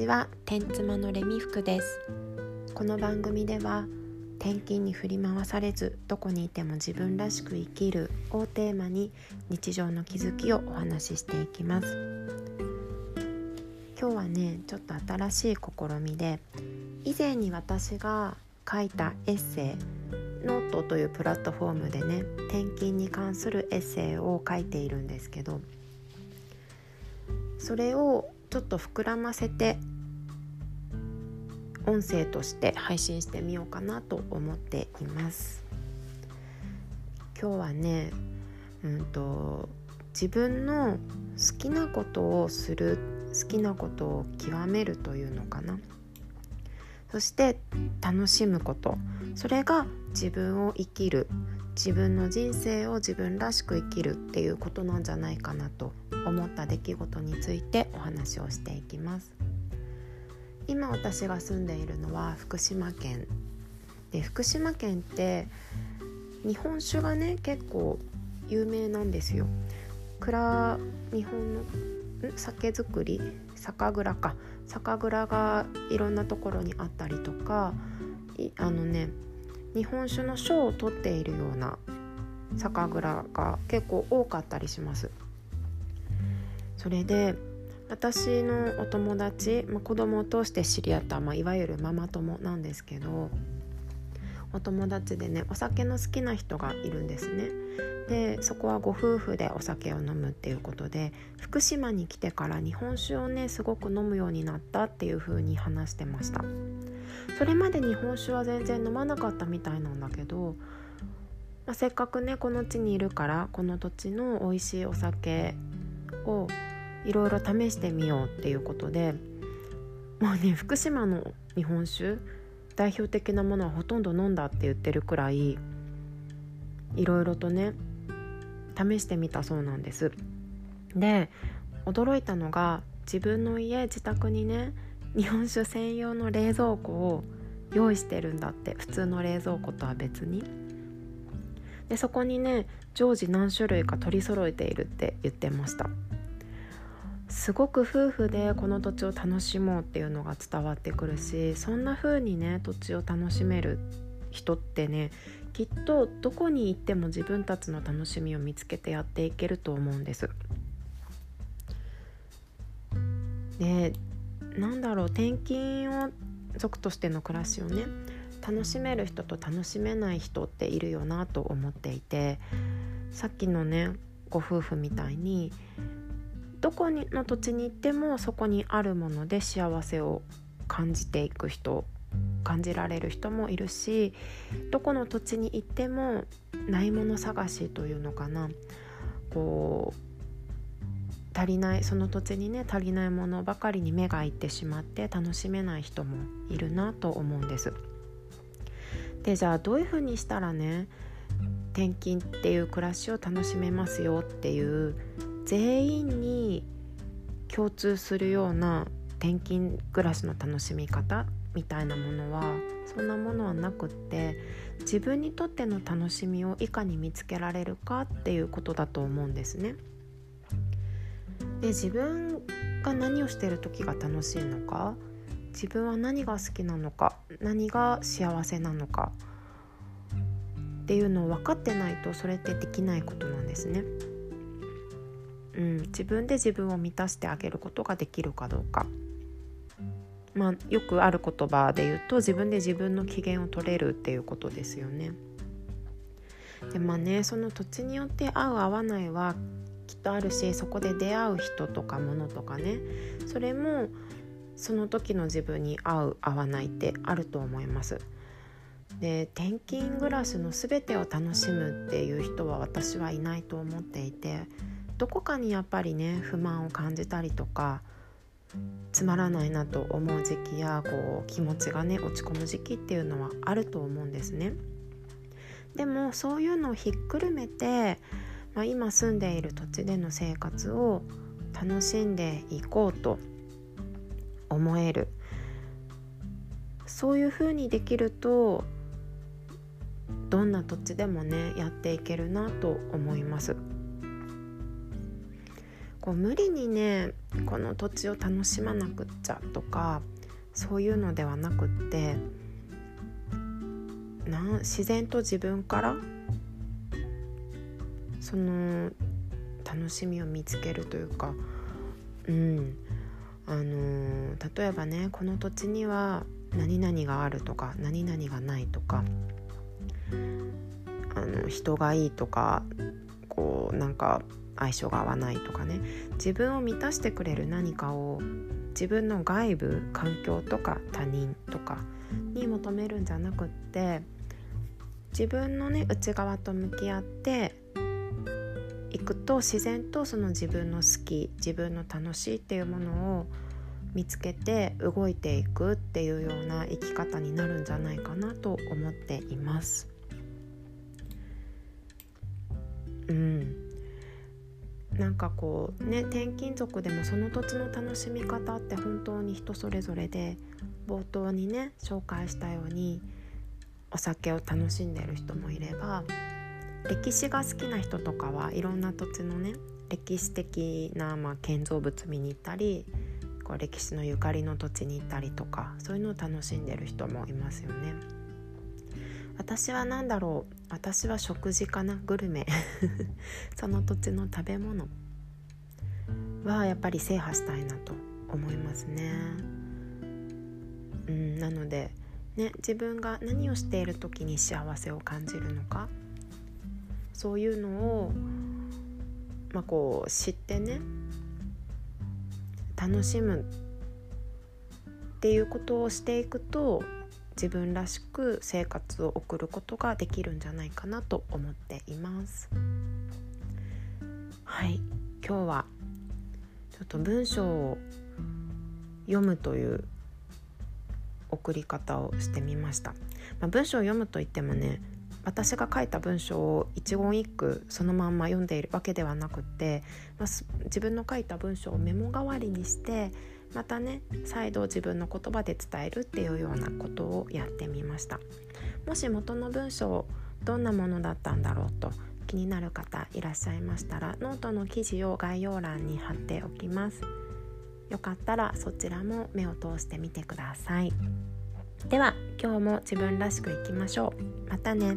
ちは。天妻のレミ服です。この番組では転勤に振り回されずどこにいても自分らしく生きるをテーマに日常の気づきをお話ししていきます。今日はねちょっと新しい試みで以前に私が書いたエッセイノートというプラットフォームでね転勤に関するエッセイを書いているんですけどそれをちょっと膨らませて音声として配信してみようかなと思っています。今日はねうんと自分の好きなことをする好きなことを極めるというのかな。そして楽しむこと。それが自分を生きる。自分の人生を自分らしく生きるっていうことなんじゃないかなと思った出来事についてお話をしていきます。今私が住んでいるのは福島県で福島県って日本酒がね結構有名なんですよ。蔵日本の酒造り酒蔵か。酒蔵がいろんなところにあったりとかあのね日本酒の賞を取っているような酒蔵が結構多かったりします。それで私のお友達、まあ、子供を通して知り合った、まあ、いわゆるママ友なんですけどお友達でねお酒の好きな人がいるんですね。でそこはご夫婦でお酒を飲むっていうことで福島に来てから日本酒をねすごく飲むようになったっていう風に話してました。それまで日本酒は全然飲まなかったみたいなんだけど、まあ、せっかくねこの地にいるからこの土地の美味しいお酒をいろいろ試してみようっていうことでもうね福島の日本酒代表的なものはほとんど飲んだって言ってるくらいいろいろとね試してみたそうなんです。で驚いたのが自分の家自宅にね日本酒専用の冷蔵庫を用意してるんだって普通の冷蔵庫とは別にでそこにね常時何種類か取り揃えているって言ってましたすごく夫婦でこの土地を楽しもうっていうのが伝わってくるしそんな風にね土地を楽しめる人ってねきっとどこに行っても自分たちの楽しみを見つけてやっていけると思うんです。でなんだろう転勤を族としての暮らしをね楽しめる人と楽しめない人っているよなと思っていてさっきのねご夫婦みたいにどこにの土地に行ってもそこにあるもので幸せを感じていく人感じられる人もいるしどこの土地に行ってもないもの探しというのかな。こう足りないその土地にね足りないものばかりに目がいってしまって楽しめない人もいるなと思うんです。でじゃあどういうふうにしたらね転勤っていう暮らしを楽しめますよっていう全員に共通するような転勤暮らしの楽しみ方みたいなものはそんなものはなくって自分にとっての楽しみをいかに見つけられるかっていうことだと思うんですね。で自分が何をしてる時が楽しいのか自分は何が好きなのか何が幸せなのかっていうのを分かってないとそれってできないことなんですね。うん、自分で自分を満たしてあげることができるかどうか。まあ、よくある言葉で言うと自分で自分の機嫌を取れるっていうことですよね。でまあねその土地によって合う合わないはとあるしそこで出会う人とか物とかねそれもその時の自分に合う合わないってあると思います。で転勤暮らしの全てを楽しむっていう人は私はいないと思っていてどこかにやっぱりね不満を感じたりとかつまらないなと思う時期やこう気持ちがね落ち込む時期っていうのはあると思うんですね。でもそういうのをひっくるめて、まあ、今住んでいる土地での生活を楽しんでいこうと思えるそういうふうにできるとどんな土地でもねやっていけるなと思います。こう無理にねこの土地を楽しまなくっちゃとかそういうのではなくってな自然と自分からその楽しみを見つけるというかうん。あの、例えばねこの土地には何々があるとか何々がないとかあの人がいいとかこうなんか相性が合わないとかね。自分を満たしてくれる何かを自分の外部環境とか他人とかに求めるんじゃなくって自分のね内側と向き合っていくと自然とその自分の好き自分の楽しいっていうものを見つけて動いていくっていうような生き方になるんじゃないかなと思っています。うん、なんかこうね転勤族でもその土地の楽しみ方って本当に人それぞれで冒頭にね紹介したようにお酒を楽しんでる人もいれば歴史が好きな人とかはいろんな土地のね歴史的な、まあ、建造物見に行ったりこう歴史のゆかりの土地に行ったりとかそういうのを楽しんでる人もいますよね。私は何だろう私は食事かなグルメ その土地の食べ物はやっぱり制覇したいなと思いますね。うん、なので、ね、自分が何をしている時に幸せを感じるのかそういうのを、まあ、こう知ってね楽しむっていうことをしていくと自分らしく生活を送ることができるんじゃないかなと思っています。はい。今日はちょっと文章を読むという送り方をしてみました、まあ、文章を読むといってもね私が書いた文章を一言一句そのまんま読んでいるわけではなくって、まあ、自分の書いた文章をメモ代わりにしてまたね再度自分の言葉で伝えるっていうようなことをやってみました。もし元の文章どんなものだったんだろうと気になる方いらっしゃいましたらノートの記事を概要欄に貼っておきます。よかったらそちらも目を通してみてください。では今日も自分らしくいきましょう。またね。